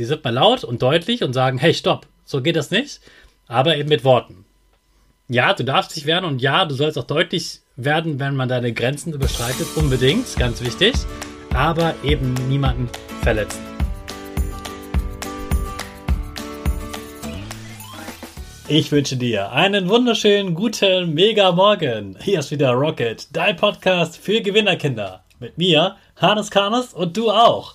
Die sind mal laut und deutlich und sagen, hey, stopp, so geht das nicht, aber eben mit Worten. Ja, du darfst dich wehren und ja, du sollst auch deutlich werden, wenn man deine Grenzen überschreitet, unbedingt, ganz wichtig, aber eben niemanden verletzen. Ich wünsche dir einen wunderschönen guten Mega Morgen. Hier ist wieder Rocket, dein Podcast für Gewinnerkinder. Mit mir, Hannes Karnes und du auch.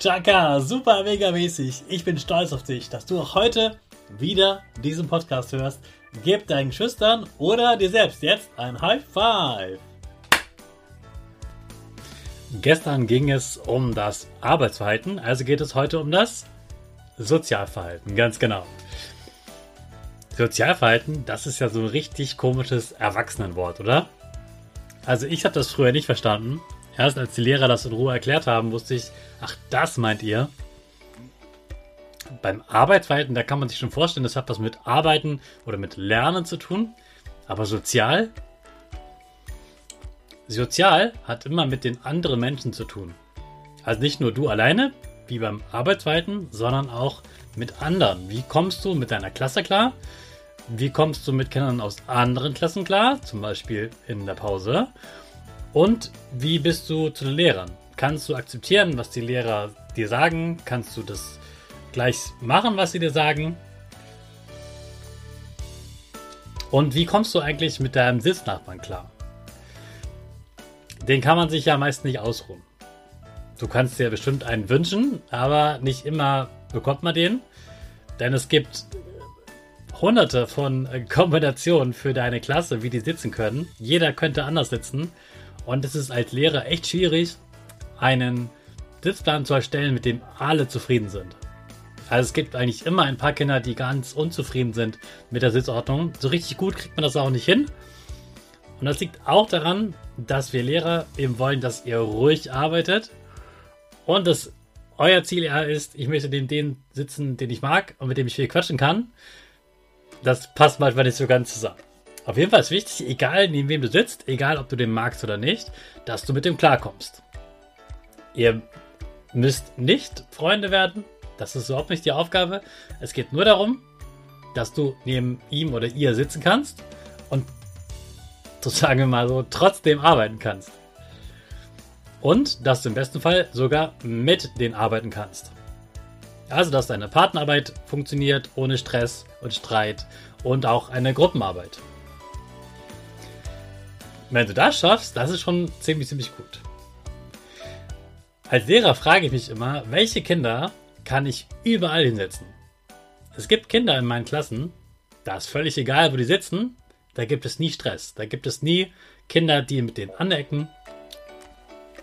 Chaka, super mega mäßig. Ich bin stolz auf dich, dass du auch heute wieder diesen Podcast hörst. Gib deinen Schüchtern oder dir selbst jetzt ein High Five. Gestern ging es um das Arbeitsverhalten, also geht es heute um das Sozialverhalten, ganz genau. Sozialverhalten, das ist ja so ein richtig komisches Erwachsenenwort, oder? Also ich habe das früher nicht verstanden Erst als die Lehrer das in Ruhe erklärt haben, wusste ich, ach, das meint ihr. Beim Arbeitsverhalten, da kann man sich schon vorstellen, das hat was mit Arbeiten oder mit Lernen zu tun. Aber sozial? Sozial hat immer mit den anderen Menschen zu tun. Also nicht nur du alleine, wie beim Arbeitsverhalten, sondern auch mit anderen. Wie kommst du mit deiner Klasse klar? Wie kommst du mit Kindern aus anderen Klassen klar? Zum Beispiel in der Pause. Und wie bist du zu den Lehrern? Kannst du akzeptieren, was die Lehrer dir sagen? Kannst du das gleich machen, was sie dir sagen? Und wie kommst du eigentlich mit deinem Sitznachbarn klar? Den kann man sich ja meist nicht ausruhen. Du kannst dir bestimmt einen wünschen, aber nicht immer bekommt man den. Denn es gibt hunderte von Kombinationen für deine Klasse, wie die sitzen können. Jeder könnte anders sitzen. Und es ist als Lehrer echt schwierig, einen Sitzplan zu erstellen, mit dem alle zufrieden sind. Also es gibt eigentlich immer ein paar Kinder, die ganz unzufrieden sind mit der Sitzordnung. So richtig gut kriegt man das auch nicht hin. Und das liegt auch daran, dass wir Lehrer eben wollen, dass ihr ruhig arbeitet und dass euer Ziel ja ist, ich möchte den, den sitzen, den ich mag und mit dem ich viel quatschen kann. Das passt manchmal nicht so ganz zusammen. Auf jeden Fall ist wichtig, egal neben wem du sitzt, egal ob du den magst oder nicht, dass du mit dem klarkommst. Ihr müsst nicht Freunde werden, das ist überhaupt nicht die Aufgabe. Es geht nur darum, dass du neben ihm oder ihr sitzen kannst und so sagen wir mal so trotzdem arbeiten kannst. Und dass du im besten Fall sogar mit denen arbeiten kannst. Also, dass deine Partnerarbeit funktioniert ohne Stress und Streit und auch eine Gruppenarbeit. Wenn du das schaffst, das ist schon ziemlich, ziemlich gut. Als Lehrer frage ich mich immer, welche Kinder kann ich überall hinsetzen? Es gibt Kinder in meinen Klassen, da ist völlig egal, wo die sitzen, da gibt es nie Stress, da gibt es nie Kinder, die mit denen anecken.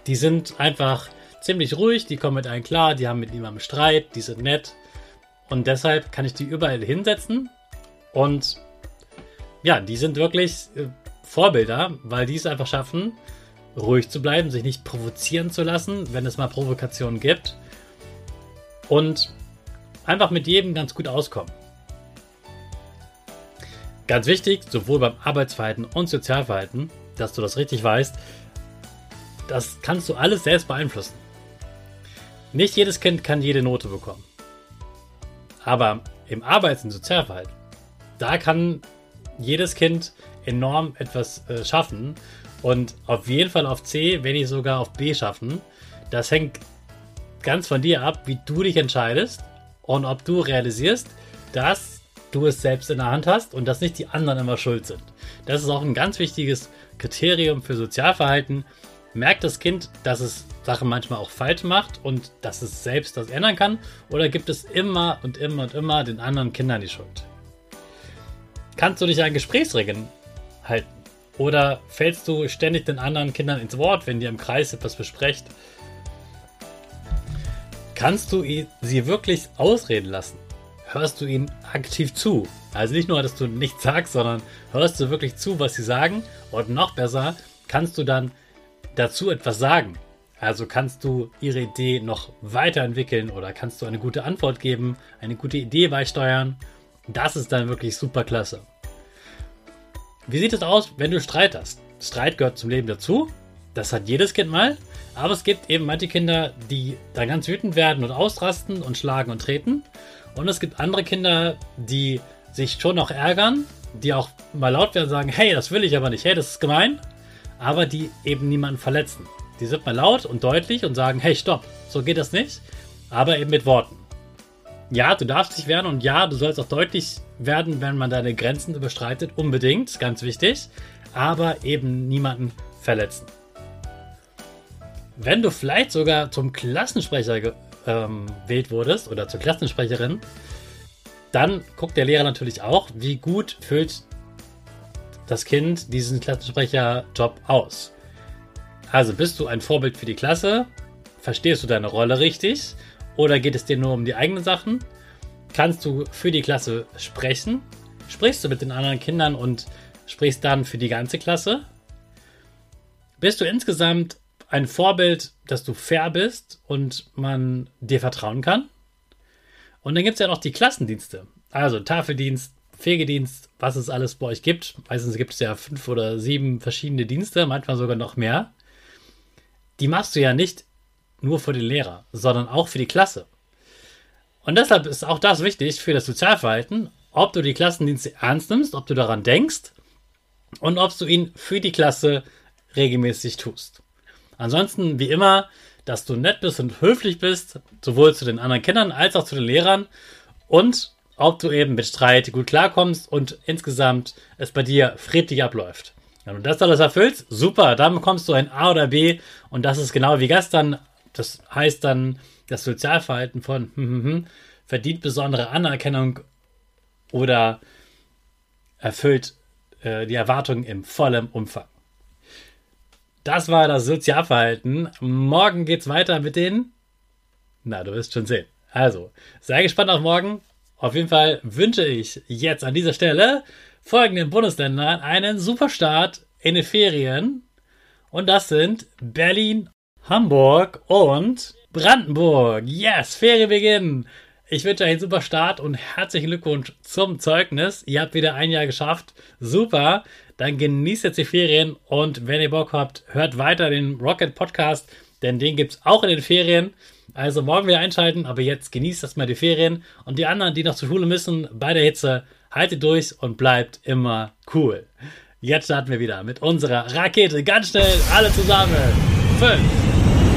Die sind einfach ziemlich ruhig, die kommen mit einem klar, die haben mit niemandem Streit, die sind nett. Und deshalb kann ich die überall hinsetzen. Und ja, die sind wirklich äh, Vorbilder, weil die es einfach schaffen, ruhig zu bleiben, sich nicht provozieren zu lassen, wenn es mal Provokationen gibt. Und einfach mit jedem ganz gut auskommen. Ganz wichtig, sowohl beim Arbeitsverhalten und Sozialverhalten, dass du das richtig weißt, das kannst du alles selbst beeinflussen. Nicht jedes Kind kann jede Note bekommen. Aber im Arbeits- und Sozialverhalten, da kann jedes Kind enorm etwas äh, schaffen und auf jeden Fall auf C, wenn nicht sogar auf B schaffen. Das hängt ganz von dir ab, wie du dich entscheidest und ob du realisierst, dass du es selbst in der Hand hast und dass nicht die anderen immer schuld sind. Das ist auch ein ganz wichtiges Kriterium für Sozialverhalten. Merkt das Kind, dass es Sachen manchmal auch falsch macht und dass es selbst das ändern kann? Oder gibt es immer und immer und immer den anderen Kindern die Schuld? Kannst du dich an Gesprächsregeln halten? Oder fällst du ständig den anderen Kindern ins Wort, wenn ihr im Kreis etwas besprecht? Kannst du sie wirklich ausreden lassen? Hörst du ihnen aktiv zu? Also nicht nur, dass du nichts sagst, sondern hörst du wirklich zu, was sie sagen? Und noch besser, kannst du dann dazu etwas sagen? Also kannst du ihre Idee noch weiterentwickeln oder kannst du eine gute Antwort geben, eine gute Idee beisteuern? Das ist dann wirklich super klasse. Wie sieht es aus, wenn du Streit hast? Streit gehört zum Leben dazu. Das hat jedes Kind mal. Aber es gibt eben manche Kinder, die dann ganz wütend werden und ausrasten und schlagen und treten. Und es gibt andere Kinder, die sich schon noch ärgern, die auch mal laut werden und sagen, hey, das will ich aber nicht, hey, das ist gemein. Aber die eben niemanden verletzen. Die sind mal laut und deutlich und sagen, hey, stopp, so geht das nicht. Aber eben mit Worten. Ja, du darfst dich wehren und ja, du sollst auch deutlich werden, wenn man deine Grenzen überstreitet, unbedingt, ganz wichtig, aber eben niemanden verletzen. Wenn du vielleicht sogar zum Klassensprecher ähm, gewählt wurdest oder zur Klassensprecherin, dann guckt der Lehrer natürlich auch, wie gut füllt das Kind diesen Klassensprecherjob aus. Also bist du ein Vorbild für die Klasse? Verstehst du deine Rolle richtig? Oder geht es dir nur um die eigenen Sachen? Kannst du für die Klasse sprechen? Sprichst du mit den anderen Kindern und sprichst dann für die ganze Klasse? Bist du insgesamt ein Vorbild, dass du fair bist und man dir vertrauen kann? Und dann gibt es ja noch die Klassendienste. Also Tafeldienst, Fegedienst, was es alles bei euch gibt. Meistens gibt es ja fünf oder sieben verschiedene Dienste, manchmal sogar noch mehr. Die machst du ja nicht nur für den Lehrer, sondern auch für die Klasse. Und deshalb ist auch das wichtig für das Sozialverhalten, ob du die Klassendienste ernst nimmst, ob du daran denkst und ob du ihn für die Klasse regelmäßig tust. Ansonsten, wie immer, dass du nett bist und höflich bist, sowohl zu den anderen Kindern als auch zu den Lehrern und ob du eben mit Streit gut klarkommst und insgesamt es bei dir friedlich abläuft. Wenn du das alles erfüllst, super, dann bekommst du ein A oder B und das ist genau wie gestern das heißt dann, das Sozialverhalten von hm, hm, hm, verdient besondere Anerkennung oder erfüllt äh, die Erwartungen im vollen Umfang. Das war das Sozialverhalten. Morgen geht's weiter mit den. Na, du wirst schon sehen. Also, sei gespannt auf morgen. Auf jeden Fall wünsche ich jetzt an dieser Stelle folgenden Bundesländern einen super Start in den Ferien. Und das sind Berlin Hamburg und Brandenburg. Yes, Ferienbeginn. Ich wünsche euch einen super Start und herzlichen Glückwunsch zum Zeugnis. Ihr habt wieder ein Jahr geschafft. Super. Dann genießt jetzt die Ferien und wenn ihr Bock habt, hört weiter den Rocket Podcast, denn den gibt es auch in den Ferien. Also morgen wieder einschalten, aber jetzt genießt erstmal die Ferien und die anderen, die noch zur Schule müssen, bei der Hitze, haltet durch und bleibt immer cool. Jetzt starten wir wieder mit unserer Rakete. Ganz schnell, alle zusammen. Fünf.